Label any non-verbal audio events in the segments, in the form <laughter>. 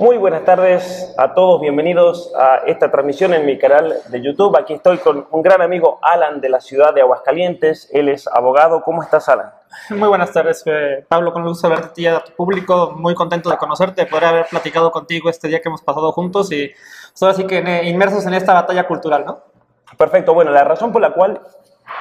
Muy buenas tardes a todos, bienvenidos a esta transmisión en mi canal de YouTube. Aquí estoy con un gran amigo Alan de la ciudad de Aguascalientes, él es abogado. ¿Cómo estás, Alan? Muy buenas tardes, eh, Pablo, con gusto de verte a ti y a tu público, muy contento de conocerte, de poder haber platicado contigo este día que hemos pasado juntos y pues, ahora sí que eh, inmersos en esta batalla cultural, ¿no? Perfecto, bueno, la razón por la cual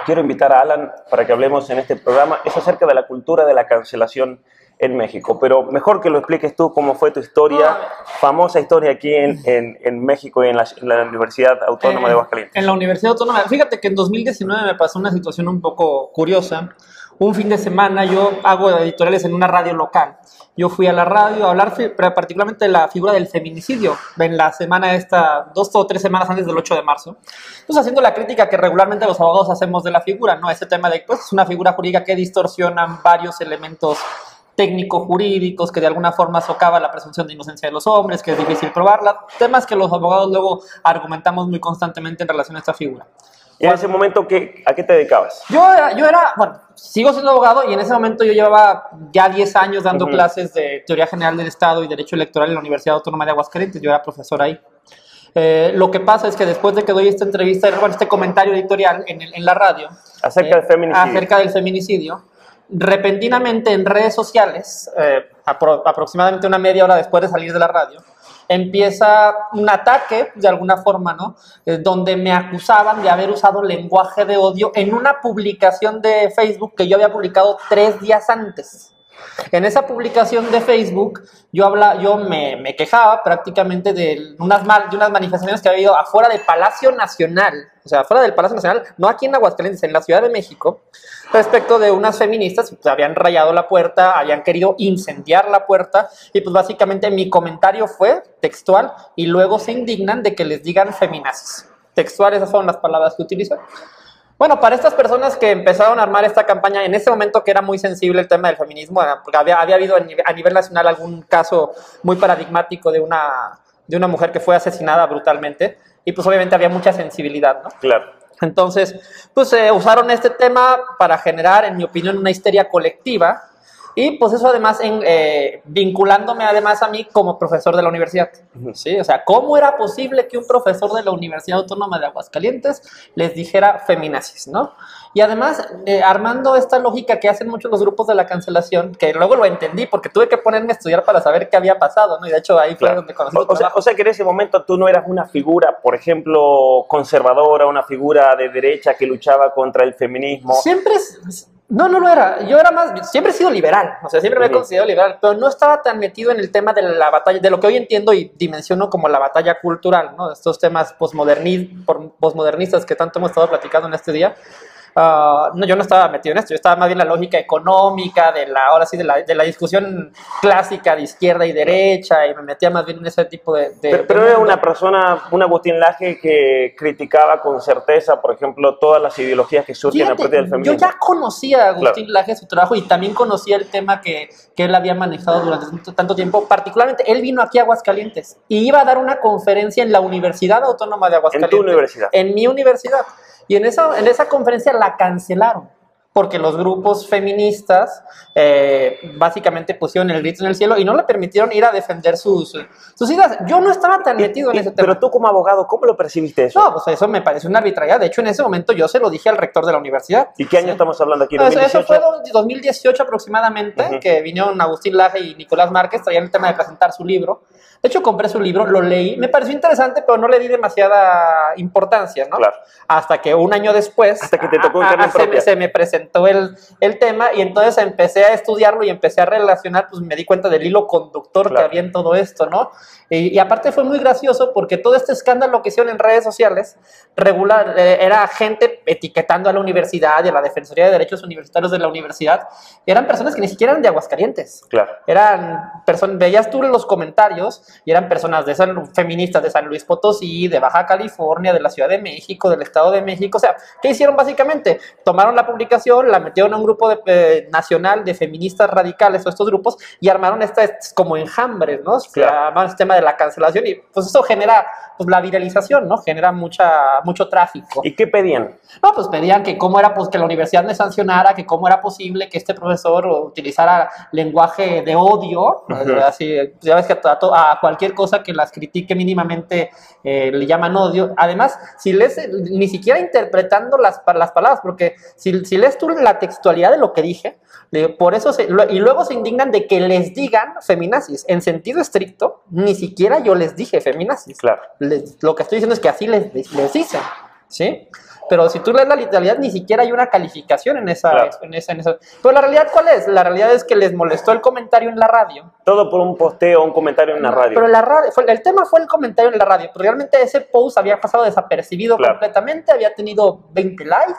quiero invitar a Alan para que hablemos en este programa es acerca de la cultura de la cancelación en México. Pero mejor que lo expliques tú cómo fue tu historia, famosa historia aquí en, en, México y en la, Universidad Autónoma de Aguascalientes. En la Universidad Autónoma. Fíjate que en 2019 me pasó una situación un poco curiosa. Un fin de semana yo hago editoriales en una radio local. Yo fui a la radio a hablar particularmente de la figura del feminicidio en la semana esta, dos o tres semanas antes del 8 de marzo. Pues haciendo la crítica que regularmente los abogados hacemos de la figura, ¿no? Ese tema de, pues, es una figura jurídica que distorsiona varios elementos técnico-jurídicos que de alguna forma socava la presunción de inocencia de los hombres, que es difícil probarla, temas que los abogados luego argumentamos muy constantemente en relación a esta figura. ¿Y en ese momento qué, a qué te dedicabas? Yo, yo era, bueno, sigo siendo abogado y en ese momento yo llevaba ya 10 años dando clases de Teoría General del Estado y Derecho Electoral en la Universidad Autónoma de Aguascalientes, yo era profesor ahí. Eh, lo que pasa es que después de que doy esta entrevista, bueno, este comentario editorial en, en la radio, acerca, del eh, feminicidio. acerca del feminicidio, repentinamente en redes sociales, eh, aproximadamente una media hora después de salir de la radio, empieza un ataque, de alguna forma, ¿no? Eh, donde me acusaban de haber usado lenguaje de odio en una publicación de Facebook que yo había publicado tres días antes. En esa publicación de Facebook, yo, habla, yo me, quejaba prácticamente de unas, de unas manifestaciones que había habido afuera del Palacio Nacional, o sea, afuera del Palacio Nacional, no aquí en Aguascalientes, en la Ciudad de México, respecto de unas feministas pues, habían rayado la puerta, habían querido incendiar la puerta, y pues básicamente mi comentario fue textual, y luego se indignan de que les digan feminazis. Textual, esas fueron las palabras que utilizó. Bueno, para estas personas que empezaron a armar esta campaña, en ese momento que era muy sensible el tema del feminismo, porque había, había habido a nivel, nacional algún caso muy paradigmático de una, de una mujer que fue asesinada brutalmente, y pues obviamente había mucha sensibilidad, ¿no? Claro. Entonces, pues eh, usaron este tema para generar, en mi opinión, una histeria colectiva y pues eso además en, eh, vinculándome además a mí como profesor de la universidad. ¿sí? O sea, ¿cómo era posible que un profesor de la Universidad Autónoma de Aguascalientes les dijera feminazis, no? Y además, eh, armando esta lógica que hacen muchos los grupos de la cancelación, que luego lo entendí porque tuve que ponerme a estudiar para saber qué había pasado, ¿no? Y de hecho ahí fue donde conocí. O, sea, o sea, que en ese momento tú no eras una figura, por ejemplo, conservadora, una figura de derecha que luchaba contra el feminismo. Siempre es no, no lo era. Yo era más, siempre he sido liberal, o sea, siempre me he considerado liberal, pero no estaba tan metido en el tema de la batalla, de lo que hoy entiendo y dimensiono como la batalla cultural, ¿no? Estos temas posmodernistas que tanto hemos estado platicando en este día. Ah, no, yo no estaba metido en esto, yo estaba más bien en la lógica económica, de la, ahora sí, de la, de la discusión clásica de izquierda y derecha, y me metía más bien en ese tipo de... pero, era una persona, un Agustín Laje que criticaba con certeza, por ejemplo, todas las ideologías que surgen a partir del feminismo. Yo ya conocía a Agustín Laje, su trabajo, y también conocía el tema que, que él había manejado durante tanto tiempo, particularmente él vino aquí a Aguascalientes y iba a dar una conferencia en la Universidad Autónoma de Aguascalientes. En tu universidad. En mi universidad. Y en esa, en esa conferencia la cancelaron. porque los grupos feministas eh, básicamente pusieron el grito en el cielo y no le permitieron ir a defender sus, sus ideas. Yo no estaba tan metido en ese tema. Pero tú como abogado, ¿cómo lo percibiste eso? No, pues eso me parece una arbitrariedad. De hecho, en ese momento yo se lo dije al rector de la universidad. ¿Y qué año estamos hablando aquí? No, eso, eso, fue 2018 aproximadamente, que vinieron Agustín Laje y Nicolás Márquez, traían el tema de presentar su libro. De hecho, compré su libro, lo leí, me pareció interesante, pero no le di demasiada importancia, ¿no? Claro. Hasta que un año después... Hasta que te tocó a- a- se, me, se me presentó el, el tema y entonces empecé a estudiarlo y empecé a relacionar, pues me di cuenta del hilo conductor que Claro. había en todo esto, ¿no? Y, y aparte fue muy gracioso porque todo este escándalo que hicieron en redes sociales, regular, eh, era gente etiquetando a la universidad y a la Defensoría de Derechos Universitarios de la universidad, eran personas que ni siquiera eran de Aguascalientes. Claro. Eran personas, veías tú los comentarios y eran personas de San, feministas de San Luis Potosí, de Baja California, de la Ciudad de México, del Estado de México. O sea, ¿qué hicieron básicamente? Tomaron la publicación, la metieron a un grupo de, eh, nacional de feministas radicales o estos grupos y armaron estas como enjambres, ¿no? Se Claro. el tema de la cancelación y pues eso genera pues la viralización, ¿no? Genera mucha, mucho tráfico. ¿Y qué pedían? No, pues pedían que cómo era pues que la universidad me sancionara, que cómo era posible que este profesor utilizara lenguaje de odio, así, ya ves que a cualquier cosa que las critique mínimamente eh, le llaman odio. Además, si lees, eh, ni siquiera interpretando las, las palabras, porque si, si lees tú la textualidad de lo que dije, por eso se- y luego se indignan de que les digan feminazis. En sentido estricto, ni siquiera yo les dije feminazis Claro. les- lo que estoy diciendo es que así les, les dicen, ¿sí? Pero si tú lees la literalidad, ni siquiera hay una calificación en esa, Claro. en esa, en esa- Pero la realidad, ¿cuál es? La realidad es que les molestó el comentario en la radio. Todo por un posteo, un comentario en la radio. Pero la radio, fue- el tema fue el comentario en la radio. Pero realmente ese post había pasado desapercibido Claro. completamente, había tenido 20 likes,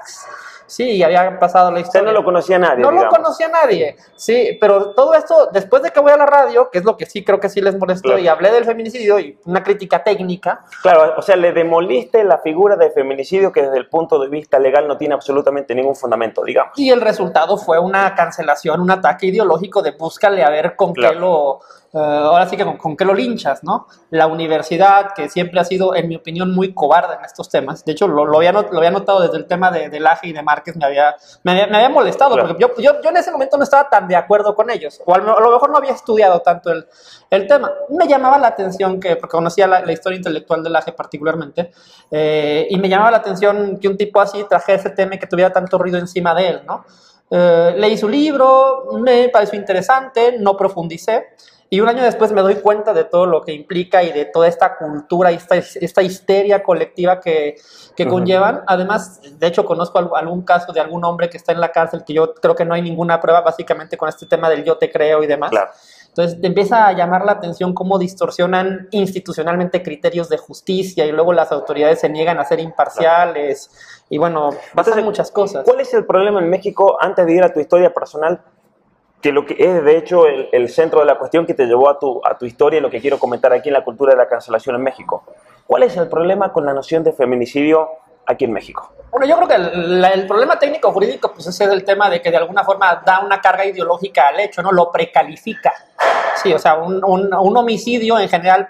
sí, y había pasado la historia. no lo conocía nadie, No lo digamos. conocía nadie, sí, pero todo esto, después de que voy a la radio, que es lo que sí creo que sí les molestó, Claro. y hablé del feminicidio y una crítica técnica, Claro, o sea, le demoliste la figura de feminicidio que desde el punto de vista legal no tiene absolutamente ningún fundamento, digamos. Y el resultado fue una cancelación, un ataque ideológico de búscale a ver con Claro. qué lo. Eh, ahora sí que con, con qué lo linchas, ¿no? La universidad, que siempre ha sido, en mi opinión, muy cobarde en estos temas. De hecho, lo, lo había, not- lo había notado desde el tema de, de Laje y de Márquez, me había, me había, me había molestado, Claro. porque yo, yo, yo en ese momento no estaba tan de acuerdo con ellos, o a lo, mejor no había estudiado tanto el, el tema. Me llamaba la atención que, porque conocía la, la historia intelectual de Laje particularmente, eh, y me llamaba la atención que un tipo así trajera ese tema y que tuviera tanto ruido encima de él, ¿no? Eh, leí su libro, me pareció interesante, no profundicé. Y un año después me doy cuenta de todo lo que implica y de toda esta cultura y esta, esta histeria colectiva que, que conllevan. Además, de hecho, conozco al- algún caso de algún hombre que está en la cárcel que yo creo que no hay ninguna prueba, básicamente con este tema del yo te creo y demás. Claro. Entonces te empieza a llamar la atención cómo distorsionan institucionalmente criterios de justicia y luego las autoridades se niegan a ser imparciales y bueno, pasan muchas cosas. ¿Cuál es el problema en México, antes de ir a tu historia personal, que lo que es de hecho el, el centro de la cuestión que te llevó a tu, a tu historia y lo que quiero comentar aquí en la cultura de la cancelación en México? ¿Cuál es el problema con la noción de feminicidio aquí en México? Bueno, yo creo que el, el problema técnico jurídico pues ese es el tema de que de alguna forma da una carga ideológica al hecho, ¿no? Lo precalifica. Sí, o sea, un, un- un homicidio en general,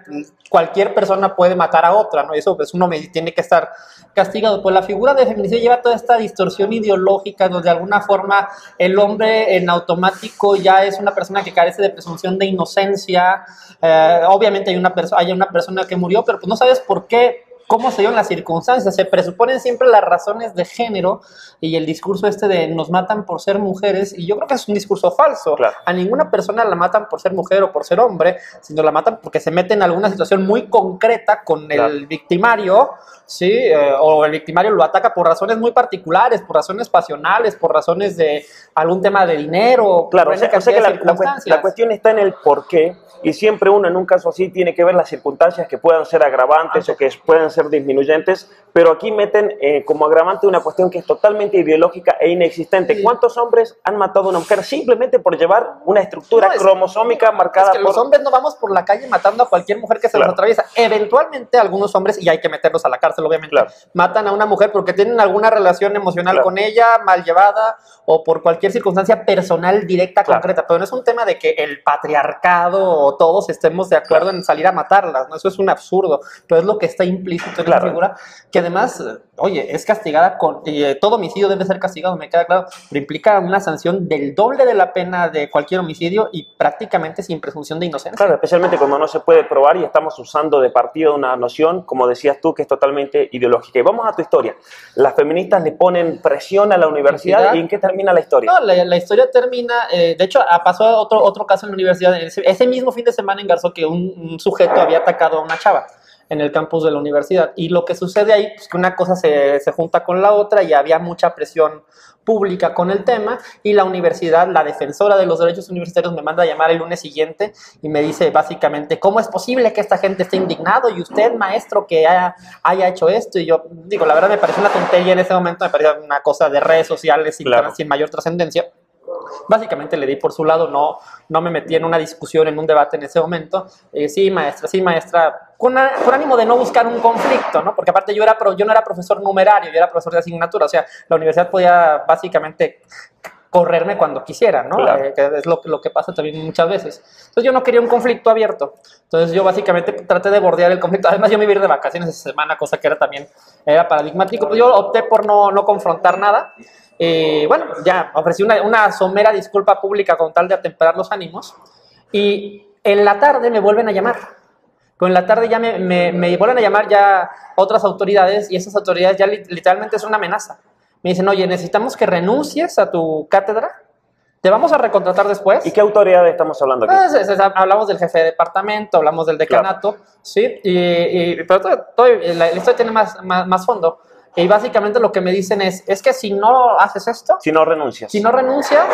cualquier persona puede matar a otra, ¿no? Eso pues uno tiene que estar castigado. Pues la figura de feminicidio lleva toda esta distorsión ideológica donde de alguna forma el hombre en automático ya es una persona que carece de presunción de inocencia. Eh, obviamente hay una, hay una persona que murió, pero pues no sabes por qué cómo se dieron las circunstancias. Se presuponen siempre las razones de género y el discurso este de nos matan por ser mujeres, y yo creo que es un discurso falso. Claro. A ninguna persona la matan por ser mujer o por ser hombre, sino la matan porque se mete en alguna situación muy concreta con Claro. el victimario, ¿sí? Eh, o el victimario lo ataca por razones muy particulares, por razones pasionales, por razones de algún tema de dinero, Claro, o sea, o sea que la, la la cuestión está en el por qué y siempre uno en un caso así tiene que ver las circunstancias que puedan ser agravantes o que puedan ser disminuyentes, pero aquí meten eh, como agravante una cuestión que es totalmente ideológica e inexistente. Sí. ¿Cuántos hombres han matado a una mujer simplemente por llevar una estructura No, es- cromosómica marcada Es que por... los hombres no vamos por la calle matando a cualquier mujer que se Claro. nos atraviesa. Eventualmente algunos hombres, y hay que meterlos a la cárcel obviamente, Claro. matan a una mujer porque tienen alguna relación emocional Claro. con ella, mal llevada, o por cualquier circunstancia personal directa, concreta. Pero no es un tema de que el patriarcado o todos estemos de acuerdo en salir a matarlas, ¿no? Eso es un absurdo, pero es lo que está implícito Claro. figura, que además, oye, es castigada con, eh, todo homicidio debe ser castigado, me queda claro, pero implica una sanción del doble de la pena de cualquier homicidio y prácticamente sin presunción de inocencia. Claro, especialmente cuando no se puede probar y estamos usando de partido una noción, como decías tú, que es totalmente ideológica. Y vamos a tu historia. Las feministas le ponen presión a la universidad y ¿en qué termina la historia? No, la, la historia termina, eh, de hecho, ah, pasó otro, otro caso en la universidad, ese, ese mismo fin de semana en Garzón, que un, un sujeto había atacado a una chava en el campus de la universidad. Y lo que sucede ahí, pues que una cosa se, se junta con la otra y había mucha presión pública con el tema y la universidad, la defensora de los derechos universitarios me manda a llamar el lunes siguiente y me dice básicamente, ¿cómo es posible que esta gente esté indignado y usted, maestro, que haya, haya hecho esto? Y yo digo, la verdad me pareció una tontería en ese momento, me parecía una cosa de redes sociales sin, Claro. sin mayor trascendencia. Básicamente le di por su lado, no, no me metí en una discusión, en un debate en ese momento. Eh, sí, maestra, sí, maestra, con, a- con ánimo de no buscar un conflicto, ¿no? Porque aparte yo, era, yo no era profesor numerario, yo era profesor de asignatura, o sea, la universidad podía básicamente correrme cuando quisiera, ¿no? Claro. Eh, que es lo, lo que pasa también muchas veces. Entonces yo no quería un conflicto abierto. Entonces yo básicamente traté de bordear el conflicto. Además yo me iba a ir de vacaciones esa semana, cosa que era también era paradigmático. Pues yo opté por no, no confrontar nada. Y bueno, ya ofrecí una, una somera disculpa pública con tal de atemperar los ánimos. Y en la tarde me vuelven a llamar. Pero en la tarde ya me, me, me vuelven a llamar ya otras autoridades y esas autoridades ya li- literalmente es una amenaza. Me dicen, oye, necesitamos que renuncies a tu cátedra. Te vamos a recontratar después. ¿Y qué autoridad estamos hablando aquí? Pues, es- es- hablamos del jefe de departamento, hablamos del decanato, ¿sí? Y, y- pero todo- todo- la, la historia tiene más, más, más fondo. Y básicamente lo que me dicen es, es que si no haces esto, Si no renuncias. si no renuncias,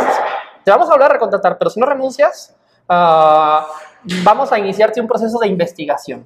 te vamos a volver a recontratar, pero si no renuncias, ah, vamos a iniciarte un proceso de investigación.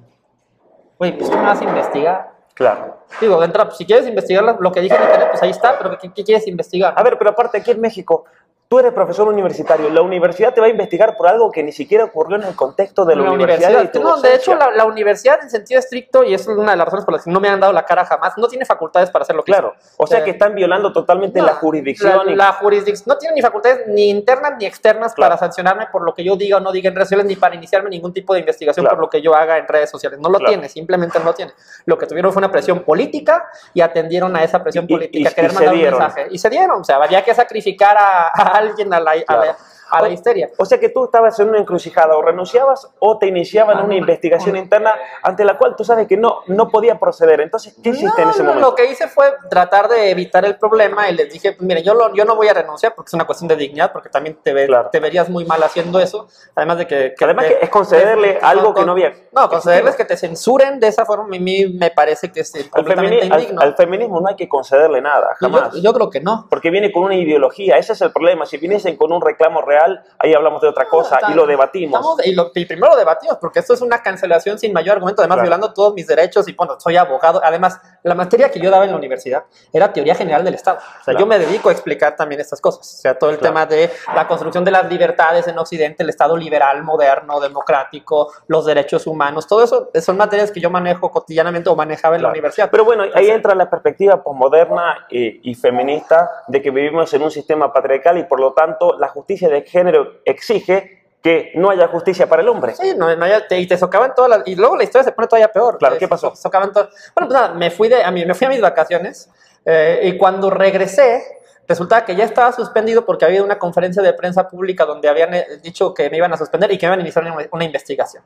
Oye, pues ¿cómo vas a investigar? Claro. Digo, de entrada, pues, si quieres investigar lo- lo que dije en internet, pues ahí está, pero ¿qué, qué quieres investigar? A ver, pero aparte aquí en México, tú eres profesor universitario. La universidad te va a investigar por algo que ni siquiera ocurrió en el contexto de la, universidad. y tu No, de hecho, la, la universidad en sentido estricto, y es una de las razones por las que no me han dado la cara jamás, no tiene facultades para hacer lo que Claro. hizo. O sea Eh, que están violando totalmente no, la jurisdicción. La, y- la jurisdicción no tiene ni facultades ni internas ni externas Claro. para sancionarme por lo que yo diga o no diga en redes sociales, ni para iniciarme ningún tipo de investigación Claro. por lo que yo haga en redes sociales. No lo Claro. tiene, simplemente no lo tiene. Lo que tuvieron fue una presión política y atendieron a esa presión Y- política, y querer se mandar un dieron. mensaje. Y se dieron, o sea, había que sacrificar a, a alguien a la, a la- Claro. A la histeria. O sea que tú estabas en una encrucijada, o renunciabas o te iniciaban Ah, una investigación no. interna ante la cual tú sabes que no, no podía proceder. Entonces, ¿qué hiciste en No, ese no, momento? Lo que hice fue tratar de evitar el problema y les dije, mire, yo, lo- yo no voy a renunciar porque es una cuestión de dignidad, porque también te, ve- Claro. te verías muy mal haciendo eso. Además de que... Que además te- que es concederle algo que no había No, concederles que te censuren de esa forma, a mí me parece que es eh, Al, completamente al- indigno. al feminismo no hay que concederle nada, Yo- jamás. Yo, creo que no. Porque viene con una ideología, ese es el problema. Si viniesen con un reclamo real, ahí hablamos de otra cosa y lo debatimos. Estamos- y, lo- y primero lo debatimos, porque esto es una cancelación sin mayor argumento, además Claro. violando todos mis derechos y bueno, soy abogado. Además, la materia que yo daba en la universidad era teoría general del Estado. O sea, Claro. yo me dedico a explicar también estas cosas. O sea, todo el Claro. tema de la construcción de las libertades en Occidente, el Estado liberal, moderno, democrático, los derechos humanos, todo eso son materias que yo manejo cotidianamente o manejaba en la universidad. Pero bueno, ahí entra la perspectiva posmoderna y, y feminista de que vivimos en un sistema patriarcal y por lo tanto la justicia de género exige que no haya justicia para el hombre. Sí, no, no, ya te, y te socavan todas las... Y luego la historia se pone todavía peor. Claro, ¿qué pasó? so- socavan todo- Bueno, pues nada, me fui, de, a, mí, me fui a mis vacaciones eh, y cuando regresé, resultaba que ya estaba suspendido porque había una conferencia de prensa pública donde habían eh, dicho que me iban a suspender y que me iban a iniciar una, una investigación.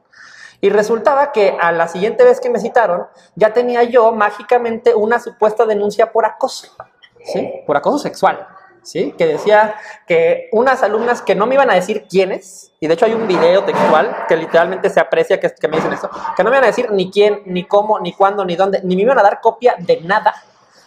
Y resultaba que a la siguiente vez que me citaron, ya tenía yo mágicamente una supuesta denuncia por acoso, ¿sí? Por acoso sexual. ¿Sí? Que decía que unas alumnas que no me iban a decir quiénes, y de hecho hay un video textual que literalmente se aprecia que, que me dicen esto, que no me iban a decir ni quién, ni cómo, ni cuándo, ni dónde, ni me iban a dar copia de nada,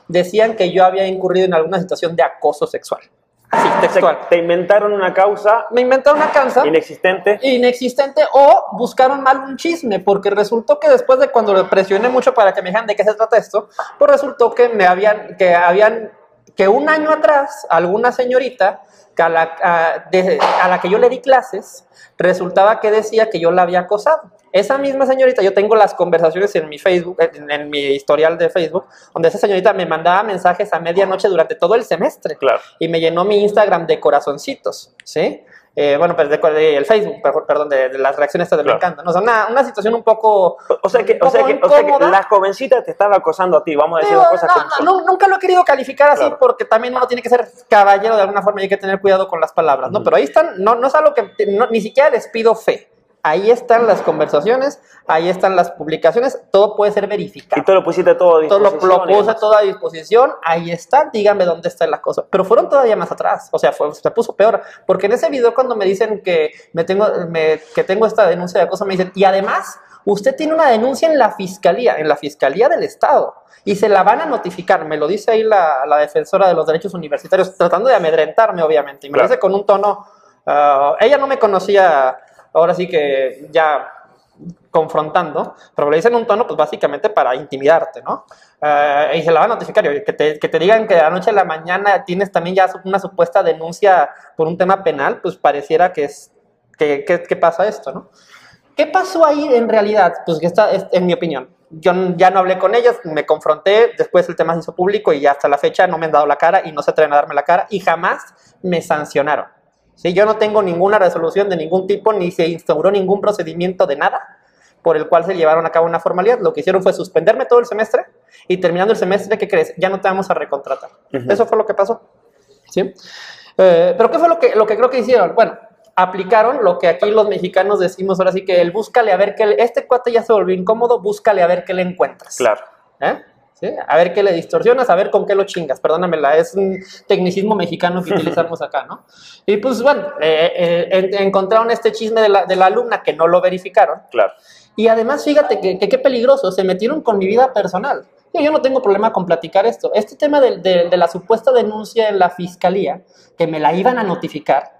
decían que yo había incurrido en alguna situación de acoso sexual. Así, sea, textual. te inventaron una causa Me inventaron una cansa inexistente. inexistente o buscaron mal un chisme, porque resultó que después de cuando le presioné mucho para que me dijeran de qué se trata esto, pues resultó que me habían, que habían, que un año atrás, alguna señorita que a, la, a, de- a la que yo le di clases, resultaba que decía que yo la había acosado. Esa misma señorita, yo tengo las conversaciones en mi Facebook, en, en mi historial de Facebook, donde esa señorita me mandaba mensajes a medianoche durante todo el semestre Claro. y me llenó mi Instagram de corazoncitos, ¿sí? Eh, bueno, pues de, de- el Facebook, per- perdón, de, de las reacciones de me encanta. ¿no? O sea, una, una situación un poco... O sea que, o sea que, o sea que la jovencita te estaba acosando a ti, vamos a decir Digo, las cosas no, no, nunca lo he querido calificar así Claro. porque también uno tiene que ser caballero de alguna forma y hay que tener cuidado con las palabras, ¿no? Pero ahí están, no, no es algo que no- ni siquiera les pido fe. Ahí están las conversaciones, ahí están las publicaciones, todo puede ser verificado. Y tú lo pusiste todo a Todo lo, disposición. lo puse todo a disposición, ahí está, díganme dónde está la cosa. Pero fueron todavía más atrás, o sea, fue, se puso peor, porque en ese video cuando me dicen que, me tengo, me- que tengo esta denuncia de acoso, me dicen, y además, usted tiene una denuncia en la fiscalía, en la fiscalía del Estado, y se la van a notificar, me lo dice ahí la, la defensora de los derechos universitarios, tratando de amedrentarme, obviamente, y me lo dice con un tono, ah, ella no me conocía, ahora sí que ya confrontando, pero le dicen un tono, pues básicamente para intimidarte, ¿no? Eh, y se la va a notificar, que te, que te digan que de la noche a la mañana tienes también ya una supuesta denuncia por un tema penal, pues pareciera que es, que, que- pasa esto, ¿no? ¿Qué pasó ahí en realidad? Pues que está, es- en mi opinión, yo ya no hablé con ellos, me confronté, después el tema se hizo público y hasta la fecha no me han dado la cara y no se atreven a darme la cara y jamás me sancionaron. ¿Sí? Yo no tengo ninguna resolución de ningún tipo, ni se instauró ningún procedimiento de nada por el cual se llevaron a cabo una formalidad. Lo que hicieron fue suspenderme todo el semestre y terminando el semestre, ¿qué crees? Ya no te vamos a recontratar. Eso fue lo que pasó. ¿sí? Eh, Pero ¿qué fue lo que, lo que creo que hicieron? Bueno, aplicaron lo que aquí los mexicanos decimos ahora sí que el búscale a ver qué... le- Este cuate ya se volvió incómodo, búscale a ver qué le encuentras. Claro. ¿Eh? ¿Sí? A ver qué le distorsionas, a ver con qué lo chingas. Perdónamela, es un tecnicismo mexicano que utilizamos acá, ¿no? Y pues bueno, eh, eh, en- encontraron este chisme de la, de la alumna que no lo verificaron. Claro. Y además, fíjate que, que qué peligroso, se metieron con mi vida personal. Yo, yo no tengo problema con platicar esto. Este tema de, de- de la supuesta denuncia en la fiscalía, que me la iban a notificar,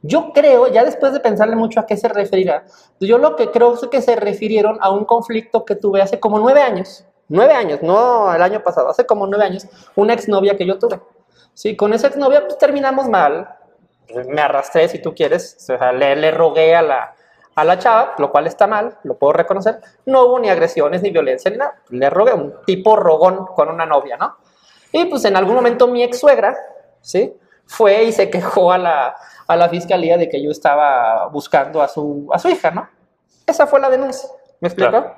yo creo, ya después de pensarle mucho a qué se referirá, yo lo que creo es que se refirieron a un conflicto que tuve hace como nueve años. Nueve años, no el año pasado, hace como nueve años, una exnovia que yo tuve. Sí, con esa exnovia pues terminamos mal, me arrastré si tú quieres, o sea, le, le rogué a la, a la chava, lo cual está mal, lo puedo reconocer, no hubo ni agresiones, ni violencia, ni nada, le rogué, un tipo rogón con una novia, ¿no? Y pues en algún momento mi ex suegra, ¿sí? Fue y se quejó a la, a la fiscalía de que yo estaba buscando a su, a su hija, ¿no? Esa fue la denuncia, ¿me explico? Claro.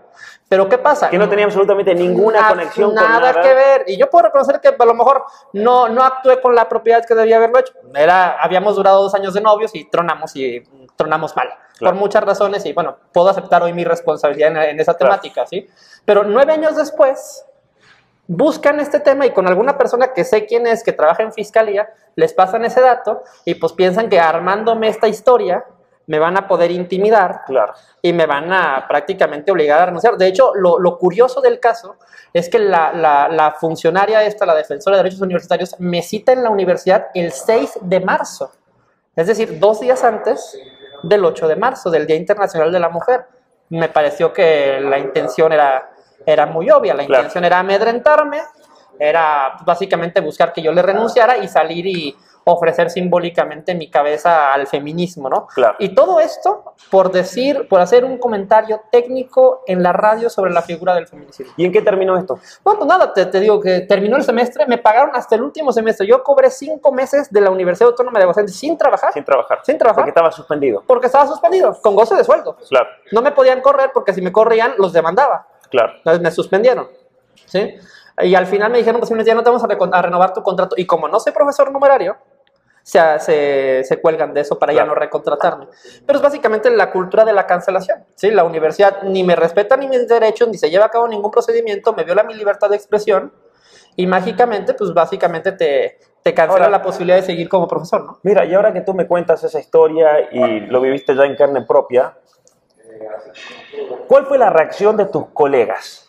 Pero ¿qué pasa? Que no tenía absolutamente ninguna Na- conexión nada con nada. que ver. Y yo puedo reconocer que a lo mejor no, no actué con la propiedad que debía haberlo hecho. Era, habíamos durado dos años de novios y tronamos y tronamos mal. Claro. Por muchas razones y bueno, puedo aceptar hoy mi responsabilidad en, en esa Claro. temática, ¿sí? Pero nueve años después, buscan este tema y con alguna persona que sé quién es, que trabaja en fiscalía, les pasan ese dato y pues piensan que armándome esta historia me van a poder intimidar Claro. y me van a prácticamente obligar a renunciar. De hecho, lo, lo curioso del caso es que la, la- la funcionaria esta, la defensora de derechos universitarios, me cita en la universidad el 6 de marzo, es decir, dos días antes del 8 de marzo, del Día Internacional de la Mujer. Me pareció que la intención era, era muy obvia, la Claro. intención era amedrentarme, era básicamente buscar que yo le renunciara y salir y ofrecer simbólicamente mi cabeza al feminismo, ¿no? Claro. Y todo esto por decir, por hacer un comentario técnico en la radio sobre la figura del feminicidio. ¿Y en qué terminó esto? Bueno, pues nada, te, te digo que terminó el semestre, me pagaron hasta el último semestre. Yo cobré cinco meses de la Universidad Autónoma de Aguascalientes sin trabajar, Sin trabajar. sin trabajar, Porque estaba suspendido. porque estaba suspendido, con goce de sueldo. Claro. No me podían correr porque si me corrían los demandaba. Claro. Entonces me suspendieron. ¿sí? Y al final me dijeron, pues ya no te vamos a, recon- a renovar tu contrato. Y como no soy profesor numerario, se, se, se cuelgan de eso para ya Claro. no recontratarme. Pero es básicamente la cultura de la cancelación. ¿sí? La universidad ni me respeta ni mis derechos, ni se lleva a cabo ningún procedimiento, me viola mi libertad de expresión y mágicamente, pues básicamente te, te cancela Ahora- la posibilidad de seguir como profesor, ¿no? Mira, y ahora que tú me cuentas esa historia y lo viviste ya en carne propia, ¿cuál fue la reacción de tus colegas?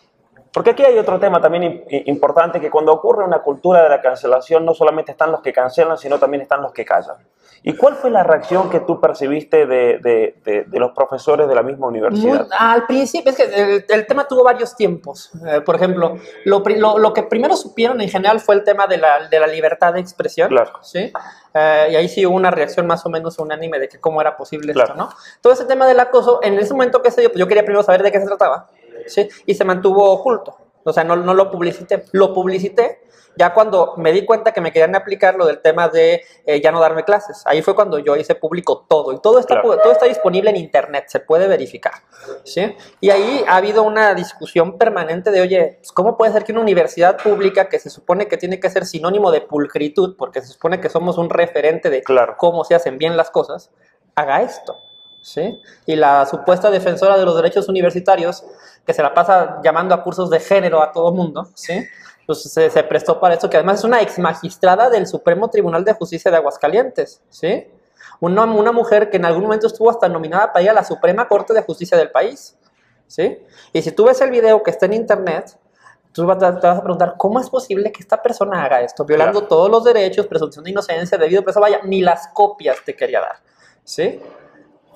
Porque aquí hay otro tema también importante, que cuando ocurre una cultura de la cancelación, no solamente están los que cancelan, sino también están los que callan. ¿Y cuál fue la reacción que tú percibiste de, de- de- de los profesores de la misma universidad? Muy- al principio, es que el, el tema tuvo varios tiempos. Eh, por ejemplo, lo, lo- lo que primero supieron en general fue el tema de la, de la libertad de expresión. Claro. ¿sí? Eh, y ahí sí hubo una reacción más o menos unánime de que cómo era posible Claro. esto, ¿no? Todo ese tema del acoso, en ese momento que se dio, pues yo quería primero saber de qué se trataba, ¿sí? Y se mantuvo oculto. O sea, no, no lo publicité. Lo publicité ya cuando me di cuenta que me querían aplicar lo del tema de eh, ya no darme clases. Ahí fue cuando yo hice público todo. Y todo está, todo está disponible en internet, se puede verificar. ¿sí? Y ahí ha habido una discusión permanente de, oye, pues, ¿cómo puede ser que una universidad pública que se supone que tiene que ser sinónimo de pulcritud, porque se supone que somos un referente de cómo se hacen bien las cosas, haga esto? ¿Sí? Y la supuesta defensora de los derechos universitarios, que se la pasa llamando a cursos de género a todo mundo, ¿sí? pues se, prestó para eso, que además es una ex magistrada del Supremo Tribunal de Justicia de Aguascalientes, ¿sí? Una, una mujer que en algún momento estuvo hasta nominada para ir a la Suprema Corte de Justicia del país, ¿sí? Y si tú ves el video que está en internet, tú te, vas a preguntar, ¿cómo es posible que esta persona haga esto? Violando todos los derechos, presunción de inocencia, debido a eso, vaya, ni las copias te quería dar, ¿sí?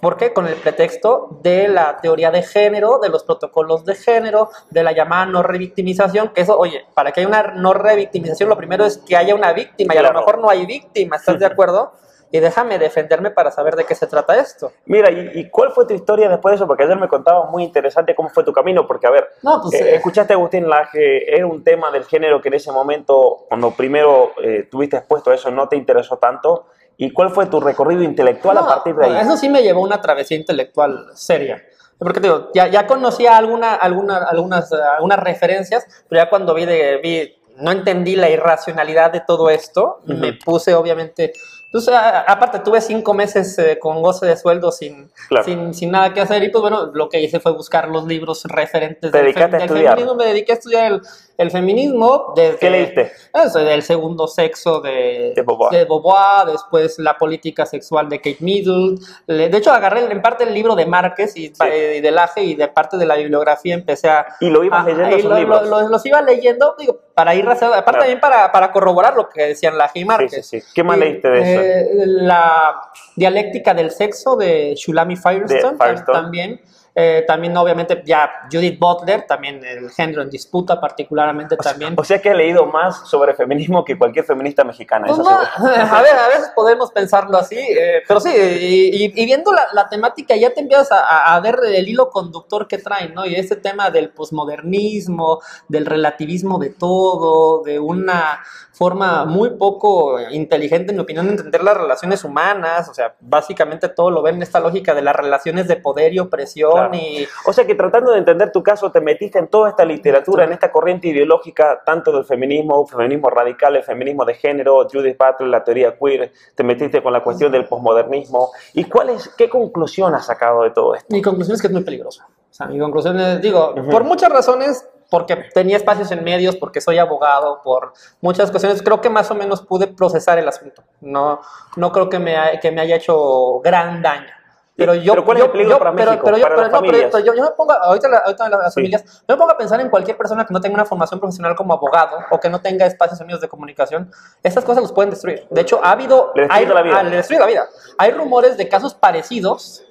¿Por qué? Con el pretexto de la teoría de género, de los protocolos de género, de la llamada no revictimización, que eso, oye, para que haya una no revictimización, lo primero es que haya una víctima, y a lo mejor no hay víctima, ¿estás de <laughs> acuerdo? y déjame defenderme para saber de qué se trata esto. Mira, ¿y, cuál fue tu historia después de eso? Porque ayer me contabas muy interesante cómo fue tu camino, porque a ver, pues, eh, eh, escuchaste a Agustín Laje, era un tema del género que en ese momento, cuando primero eh, tuviste expuesto a eso, no te interesó tanto, ¿Y cuál fue tu recorrido intelectual a partir de ahí? Eso sí me llevó una travesía intelectual seria. Porque digo, ya, ya conocía alguna, alguna, algunas, algunas referencias, pero ya cuando vi, de, vi, no entendí la irracionalidad de todo esto, me puse obviamente entonces, aparte, tuve cinco meses eh, con goce de sueldo sin, sin, sin, nada que hacer y pues bueno, lo que hice fue buscar los libros referentes del, feminismo. Me dediqué a estudiar el, el feminismo. Desde, ¿Qué leíste? Eso, del segundo sexo de, de, Beauvoir. después la política sexual de Kate Middle. De hecho, agarré en parte el libro de Márquez y, de Laje y de parte de la bibliografía empecé a... ¿Y lo ibas leyendo los iba leyendo, digo, para ir aparte también para, para corroborar lo que decían Laje y Márquez. Sí, sí, ¿Qué más leíste de eso? Eh, la dialéctica del sexo de Shulami Firestone, también. Eh, también, obviamente, ya Judith Butler, también el género en disputa, particularmente también. O sea que he leído más sobre feminismo que cualquier feminista mexicana. Pues <laughs> a ver, a veces podemos pensarlo así, eh, pero sí, y, viendo la, temática ya te empiezas a, ver el hilo conductor que traen, ¿no? Y ese tema del posmodernismo, del relativismo de todo, de una forma muy poco inteligente, en mi opinión, de entender las relaciones humanas. O sea, básicamente todo lo ven en esta lógica de las relaciones de poder y opresión. Y... O sea que tratando de entender tu caso, te metiste en toda esta literatura, en esta corriente ideológica, tanto del feminismo, feminismo radical, el feminismo de género, Judith Butler, la teoría queer, te metiste con la cuestión del posmodernismo. ¿Y cuál es, qué conclusión has sacado de todo esto? Mi conclusión es que es muy peligroso. O sea, mi conclusión es, digo, por muchas razones, porque tenía espacios en medios, porque soy abogado, por muchas cuestiones, creo que más o menos pude procesar el asunto. No, no creo que me, que me haya hecho gran daño. Pero yo, ¿Pero cuál es el peligro para México, pero, yo, para las familias? yo, yo, me pongo, ahorita, ahorita las familias, yo me pongo a pensar en cualquier persona que no tenga una formación profesional como abogado o que no tenga espacios en medios de comunicación, estas cosas los pueden destruir. De hecho, ha habido... Le hay, la vida. Ah, le destruye la vida. Hay rumores de casos parecidos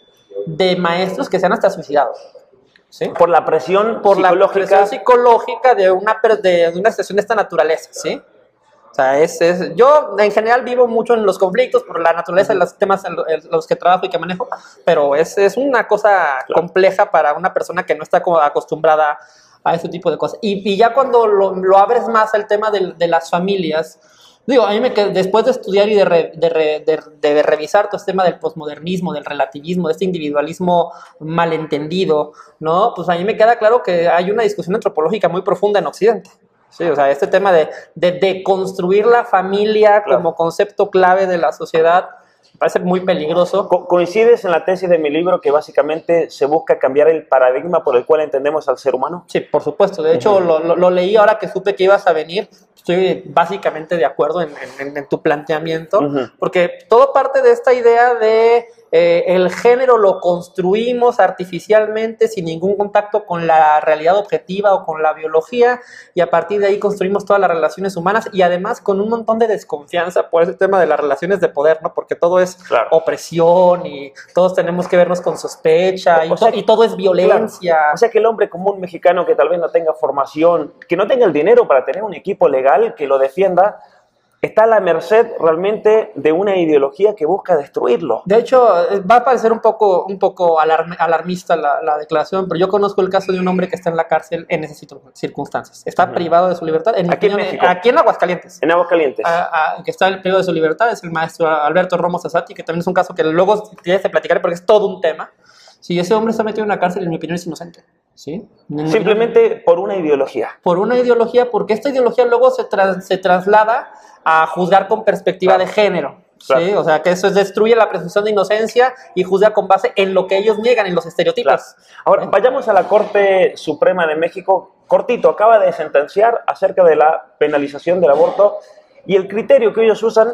de maestros que se han hasta suicidado. Por la presión por psicológica. la presión psicológica de una, de una situación de esta naturaleza, ¿sí? O sea, es, es, yo en general vivo mucho en los conflictos por la naturaleza de los temas en los que trabajo y que manejo, pero es, es una cosa compleja para una persona que no está acostumbrada a ese tipo de cosas. Y, y ya cuando lo, lo, abres más al tema de, de las familias, Digo, a mí me después de estudiar y de, revisar todo este tema del posmodernismo, del relativismo, de este individualismo malentendido, ¿no? Pues a mí me queda claro que hay una discusión antropológica muy profunda en Occidente. Sí, o sea, este tema de, de, construir la familia como concepto clave de la sociedad parece muy peligroso. ¿Coincides en la tesis de mi libro que básicamente se busca cambiar el paradigma por el cual entendemos al ser humano? Sí, por supuesto. De hecho, lo, leí ahora que supe que ibas a venir. Estoy básicamente de acuerdo en, tu planteamiento, porque todo parte de esta idea de eh, el género lo construimos artificialmente sin ningún contacto con la realidad objetiva o con la biología y a partir de ahí construimos todas las relaciones humanas y además con un montón de desconfianza por ese tema de las relaciones de poder, ¿no? Porque todo es opresión y todos tenemos que vernos con sospecha y, todo es violencia. O sea que el hombre común mexicano que tal vez no tenga formación, que no tenga el dinero para tener un equipo legal que lo defienda, está a la merced realmente de una ideología que busca destruirlo. De hecho, eh, va a parecer un poco, un poco alarm- alarmista la, la declaración, pero yo conozco el caso de un hombre que está en la cárcel en esas circun- circunstancias. Está privado de su libertad. En Aquí en opinión, México. Aquí en Aguascalientes. En Aguascalientes. a- a- que está privado de su libertad es el maestro Alberto Romo Sasati, que también es un caso que luego te platicaré porque es todo un tema. Si ese hombre está metido en una cárcel, en mi opinión es inocente. ¿sí? Opinión- Simplemente por una ideología. por una ideología, porque esta ideología luego se, tras- se traslada a juzgar con perspectiva Claro. de género. ¿sí? O sea, que eso es destruye la presunción de inocencia y juzga con base en lo que ellos niegan, en los estereotipos. Claro. Ahora, vayamos a la Corte Suprema de México. Cortito, acaba de sentenciar acerca de la penalización del aborto y el criterio que ellos usan,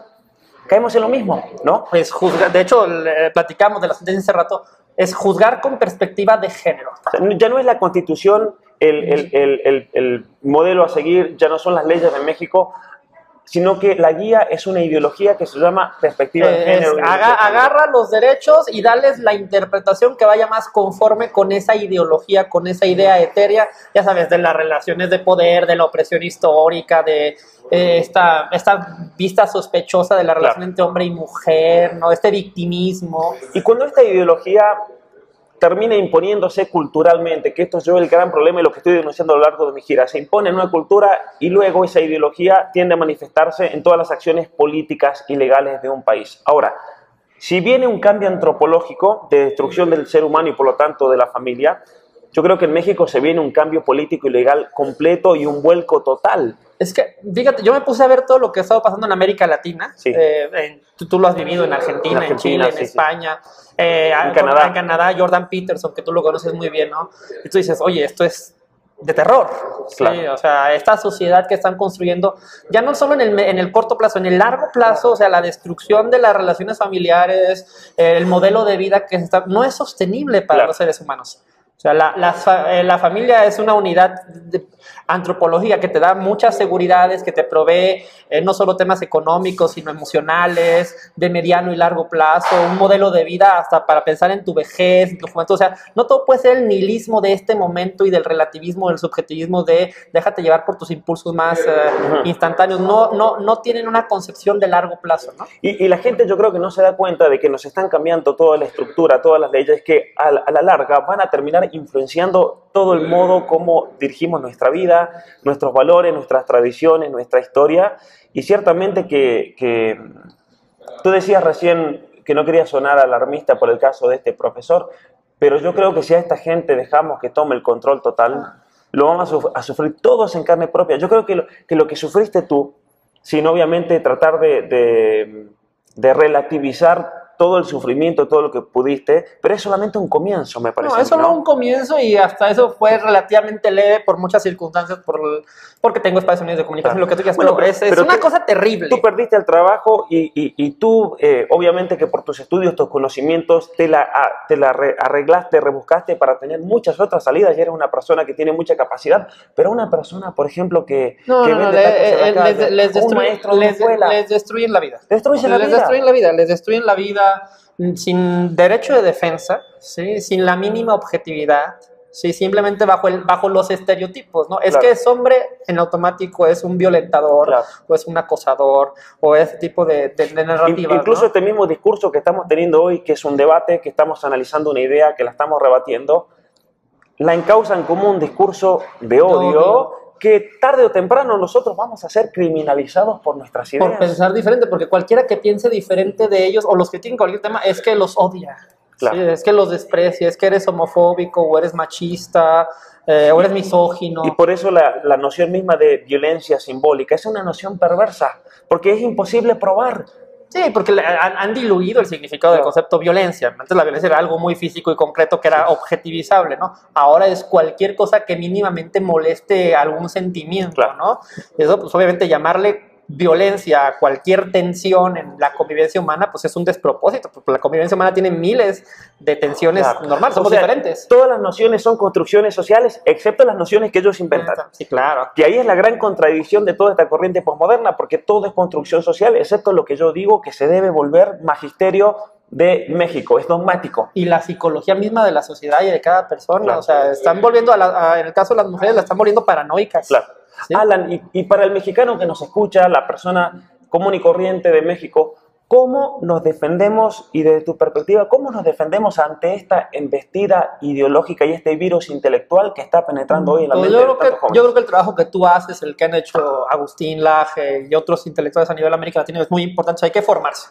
caemos en lo mismo, ¿no? Pues juzga, de hecho, platicamos de la sentencia hace rato, es juzgar con perspectiva de género. Ya no es la constitución el- el- el modelo a seguir, ya no son las leyes de México, sino que la guía es una ideología que se llama perspectiva de género. es agarra los derechos y darles la interpretación que vaya más conforme con esa ideología, con esa idea etérea, ya sabes, de las relaciones de poder, de la opresión histórica, de eh, esta, esta vista sospechosa de la relación Claro. entre hombre y mujer, ¿no? Este victimismo. Y cuando esta ideología termina imponiéndose culturalmente, que esto es yo el gran problema y lo que estoy denunciando a lo largo de mi gira, se impone en una cultura y luego esa ideología tiende a manifestarse en todas las acciones políticas y legales de un país. Ahora, si viene un cambio antropológico de destrucción del ser humano y por lo tanto de la familia, yo creo que en México se viene un cambio político y legal completo y un vuelco total. Es que, fíjate, yo me puse a ver todo lo que ha estado pasando en América Latina. Sí. Eh, en- tú, tú lo has vivido en Argentina, en, Chile, en sí, sí. España, eh, En Canadá. en Canadá, Jordan Peterson, que tú lo conoces muy bien, ¿no? Y tú dices, oye, esto es de terror. Sí, Claro. o sea, esta sociedad que están construyendo, ya no solo en el, me- en el corto plazo, en el largo plazo, o sea, la destrucción de las relaciones familiares, el modelo de vida que está, no es sostenible para Claro. los seres humanos. O sea, la, la eh, la familia es una unidad de- antropológica que te da muchas seguridades, que te provee eh, no solo temas económicos, sino emocionales, de mediano y largo plazo, un modelo de vida hasta para pensar en tu vejez, en tu juventud. O sea, no todo puede ser el nihilismo de este momento y del relativismo, del subjetivismo de déjate llevar por tus impulsos más eh, instantáneos. No, no, no tienen una concepción de largo plazo, ¿no? Y, y la gente yo creo que no se da cuenta de que nos están cambiando toda la estructura, todas las leyes que a, a la larga van a terminar influenciando todo el modo como dirigimos nuestra vida, nuestros valores, nuestras tradiciones, nuestra historia. Y ciertamente que, que tú decías recién que no querías sonar alarmista por el caso de este profesor, pero yo creo que si a esta gente dejamos que tome el control total, lo vamos a, suf- a sufrir todos en carne propia. Yo creo que lo que, lo que sufriste tú, sin obviamente tratar de- de relativizar todo el sufrimiento, todo lo que pudiste, pero es solamente un comienzo, me parece. No, es solo un comienzo y hasta eso fue relativamente leve por muchas circunstancias, por, porque tengo espacios unidos de comunicación, Claro. lo que tú quieras, Bueno, pero es, una tú- cosa terrible. Tú perdiste el trabajo y, y- y tú, eh, obviamente que por tus estudios, tus conocimientos, te la, a- te la re- arreglaste, rebuscaste para tener muchas otras salidas y eres una persona que tiene mucha capacidad, pero una persona, por ejemplo, que, No, que no, vende le- eh, les, destruyen, de les- la vida. la les vida. destruyen la vida, les destruyen la vida mm, sin derecho de defensa, ¿sí? sin la mínima objetividad, ¿sí? simplemente bajo, el, bajo los estereotipos. ¿no? Es Claro. que es hombre en automático, es un violentador, Claro. o es un acosador, o ese tipo de, de, de narrativas. Incluso ¿no? este mismo discurso que estamos teniendo hoy, que es un debate, que estamos analizando una idea, que la estamos rebatiendo, la encausan como un discurso de odio. Que tarde o temprano nosotros vamos a ser criminalizados por nuestras ideas. por pensar diferente, porque cualquiera que piense diferente de ellos o los que tienen cualquier tema es que los odia. Claro. Sí, es que los desprecia, es que eres homofóbico o eres machista eh, o eres misógino. Y por eso la, la noción misma de violencia simbólica es una noción perversa, porque es imposible probar. Sí, porque le- han, han diluido el significado del concepto violencia. Antes la violencia era algo muy físico y concreto que era objetivizable, ¿no? Ahora es cualquier cosa que mínimamente moleste algún sentimiento. ¿no? Eso, pues obviamente llamarle violencia a cualquier tensión en la convivencia humana, pues es un despropósito, porque la convivencia humana tiene miles de tensiones Claro. normales, O somos sea, diferentes. Todas las nociones son construcciones sociales, excepto las nociones que ellos inventan. Sí, claro. Que ahí es la gran contradicción de toda esta corriente posmoderna, porque todo es construcción social, excepto lo que yo digo que se debe volver magisterio de México, es dogmático. y la psicología misma de la sociedad y de cada persona. Claro. O sea, están volviendo, a la- a- en el caso de las mujeres, la están volviendo paranoicas. Claro. Sí. Alan, y, y para el mexicano que nos escucha, la persona común y corriente de México, ¿cómo nos defendemos y desde tu perspectiva, cómo nos defendemos ante esta embestida ideológica y este virus intelectual que está penetrando hoy en la Pues mente yo, de creo que, tantos jóvenes? yo creo que el trabajo que tú haces, el que han hecho Agustín Laje y otros intelectuales a nivel de América Latina es muy importante. Hay que formarse.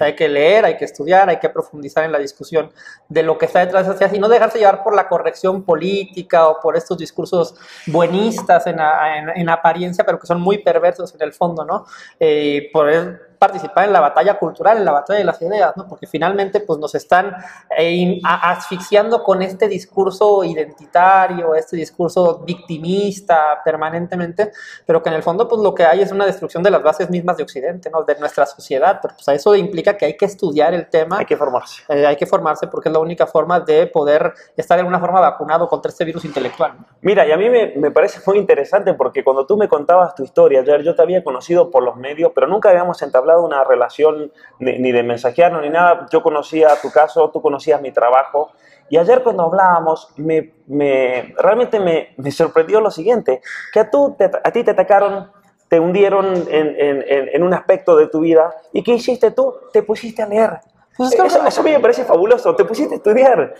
Hay que leer, hay que estudiar, hay que profundizar en la discusión de lo que está detrás de esas y no dejarse llevar por la corrección política o por estos discursos buenistas en, apariencia, pero que son muy perversos en el fondo, ¿no? Eh, poder participar en la batalla cultural, en la batalla de las ideas, ¿no? Porque finalmente pues nos están eh, asfixiando con este discurso identitario, este discurso victimista permanentemente, pero que en el fondo pues lo que hay es una destrucción de las bases mismas de Occidente, ¿no? De nuestra sociedad, pero pues eso implica que hay que estudiar el tema, Hay que formarse. eh, hay que formarse porque es la única forma de poder estar de alguna forma vacunado contra este virus intelectual. Mira, y a mí me, me parece muy interesante porque cuando tú me contabas tu historia, ayer yo te había conocido por los medios, pero nunca habíamos entablado una relación ni, ni de mensajearnos ni nada. Yo conocía tu caso, tú conocías mi trabajo. Y ayer cuando hablábamos, me, me- realmente me, me sorprendió lo siguiente, que a, tú te- a ti te atacaron, te hundieron en, en- en- un aspecto de tu vida, y ¿qué hiciste tú? Te pusiste a leer. Pues eso, eso a mí me parece fabuloso, te pusiste a estudiar.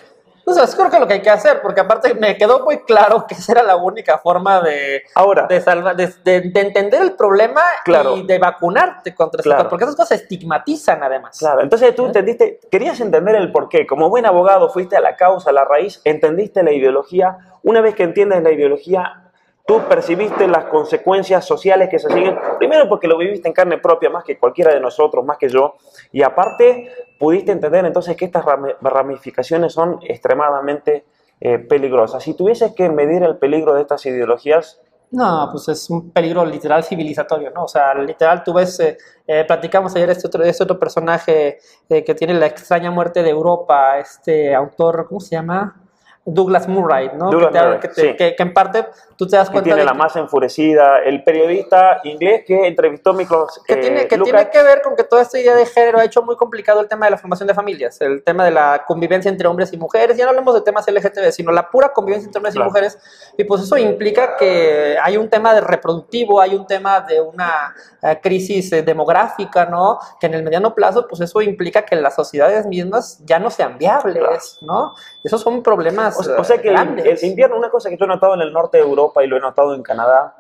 O sea, es creo que lo que hay que hacer, porque aparte me quedó muy claro que esa era la única forma de, Ahora, de, salva- de, de- de entender el problema Claro. y de vacunarte contra Claro. eso, porque esas cosas estigmatizan además. Claro, entonces tú entendiste, querías entender el porqué. Como buen abogado fuiste a la causa, a la raíz, entendiste la ideología. Una vez que entiendes la ideología, tú percibiste las consecuencias sociales que se siguen. Primero porque lo viviste en carne propia, más que cualquiera de nosotros, más que yo. Y aparte, pudiste entender entonces que estas rami- ramificaciones son extremadamente eh, peligrosas. Si tuvieses que medir el peligro de estas ideologías, No, pues es un peligro literal civilizatorio, ¿no? O sea, literal, tú ves, eh, eh, platicamos ayer este otro, este otro personaje eh, que tiene la extraña muerte de Europa, este autor, ¿cómo se llama? Douglas Murray, ¿no? Douglas que, te- Murray, que te- sí. que- que en parte tú te das que cuenta tiene de la que- masa enfurecida, el periodista inglés que entrevistó a Miklos, que, eh, tiene, que Lucas, tiene que ver con que toda esta idea de género ha hecho muy complicado el tema de la formación de familias, el tema de la convivencia entre hombres y mujeres, ya no hablemos de temas LGTB, sino la pura convivencia entre hombres Claro. y mujeres, y pues eso implica que hay un tema de reproductivo, hay un tema de una eh, crisis eh, demográfica, ¿no? Que en el mediano plazo, pues eso implica que las sociedades mismas ya no sean viables, ¿no? Esos son problemas O, sea- o sea que el invierno, una cosa que yo he notado en el norte de Europa y lo he notado en Canadá,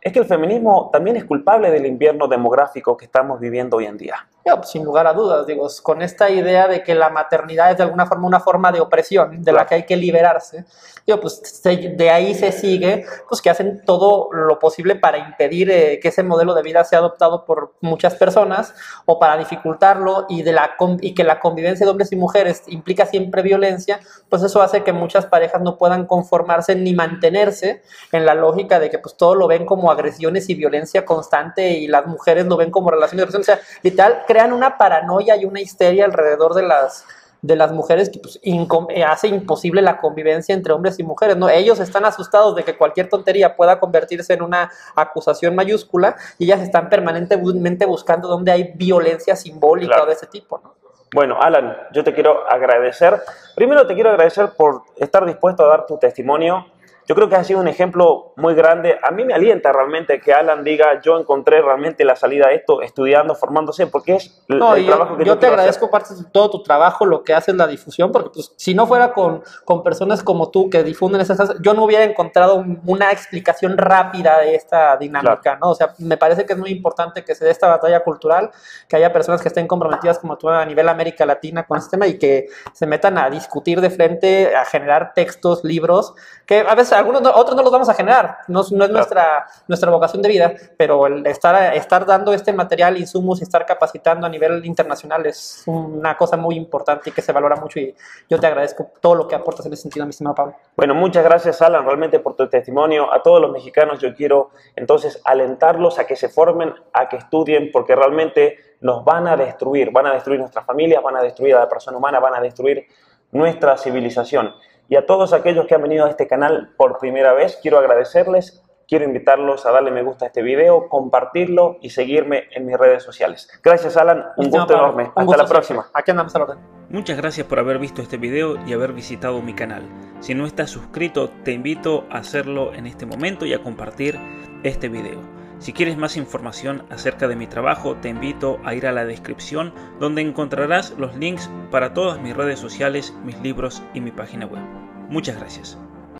es que el feminismo también es culpable del invierno demográfico que estamos viviendo hoy en día. Ya, pues, sin lugar a dudas, digo, con esta idea de que la maternidad es de alguna forma una forma de opresión de la que hay que liberarse, digo, pues se- de ahí se sigue pues que hacen todo lo posible para impedir eh, que ese modelo de vida sea adoptado por muchas personas o para dificultarlo y, de la, y que la convivencia de hombres y mujeres implica siempre violencia, pues eso hace que muchas parejas no puedan conformarse ni mantenerse en la lógica de que pues todo lo ven como agresiones y violencia constante y las mujeres lo ven como relaciones de agresión. O sea, literal, crean una paranoia y una histeria alrededor de las de las mujeres que pues, incom- eh, hace imposible la convivencia entre hombres y mujeres, ¿no? Ellos están asustados de que cualquier tontería pueda convertirse en una acusación mayúscula y ellas están permanentemente buscando dónde hay violencia simbólica Claro. de ese tipo, ¿no? Bueno, Alan, yo te quiero agradecer. Primero te quiero agradecer por estar dispuesto a dar tu testimonio. Yo creo que has sido un ejemplo muy grande. A mí me alienta realmente que Alan diga, yo encontré realmente la salida a esto estudiando, formándose, porque es el, No, el y trabajo yo, que yo yo te hacer. agradezco parte de todo tu trabajo, lo que haces, la difusión, porque pues, si no fuera con, con personas como tú que difunden esas yo no hubiera encontrado un- una explicación rápida de esta dinámica, ¿no? O sea, me parece que es muy importante que se dé esta batalla cultural, que haya personas que estén comprometidas como tú a nivel América Latina con este tema y que se metan a discutir de frente, a generar textos, libros, que a veces algunos, no- otros no los vamos a generar, no, es- no es nuestra, nuestra vocación de vida, pero el estar, estar dando este material, insumos y estar capacitando a nivel internacional es una cosa muy importante y que se valora mucho y yo te agradezco todo lo que aportas en ese sentido, mi estimado Pablo. Bueno, muchas gracias Alan realmente por tu testimonio. A todos los mexicanos yo quiero entonces alentarlos a que se formen, a que estudien, porque realmente nos van a destruir, van a destruir nuestras familias, van a destruir a la persona humana, van a destruir nuestra civilización. Y a todos aquellos que han venido a este canal por primera vez, quiero agradecerles, quiero invitarlos a darle me gusta a este video, compartirlo y seguirme en mis redes sociales. Gracias Alan, un gusto Pablo, enorme. un Hasta gusto la siempre. próxima. Aquí andamos al orden. Muchas gracias por haber visto este video y haber visitado mi canal. Si no estás suscrito, te invito a hacerlo en este momento y a compartir este video. Si quieres más información acerca de mi trabajo, te invito a ir a la descripción donde encontrarás los links para todas mis redes sociales, mis libros y mi página web. Muchas gracias.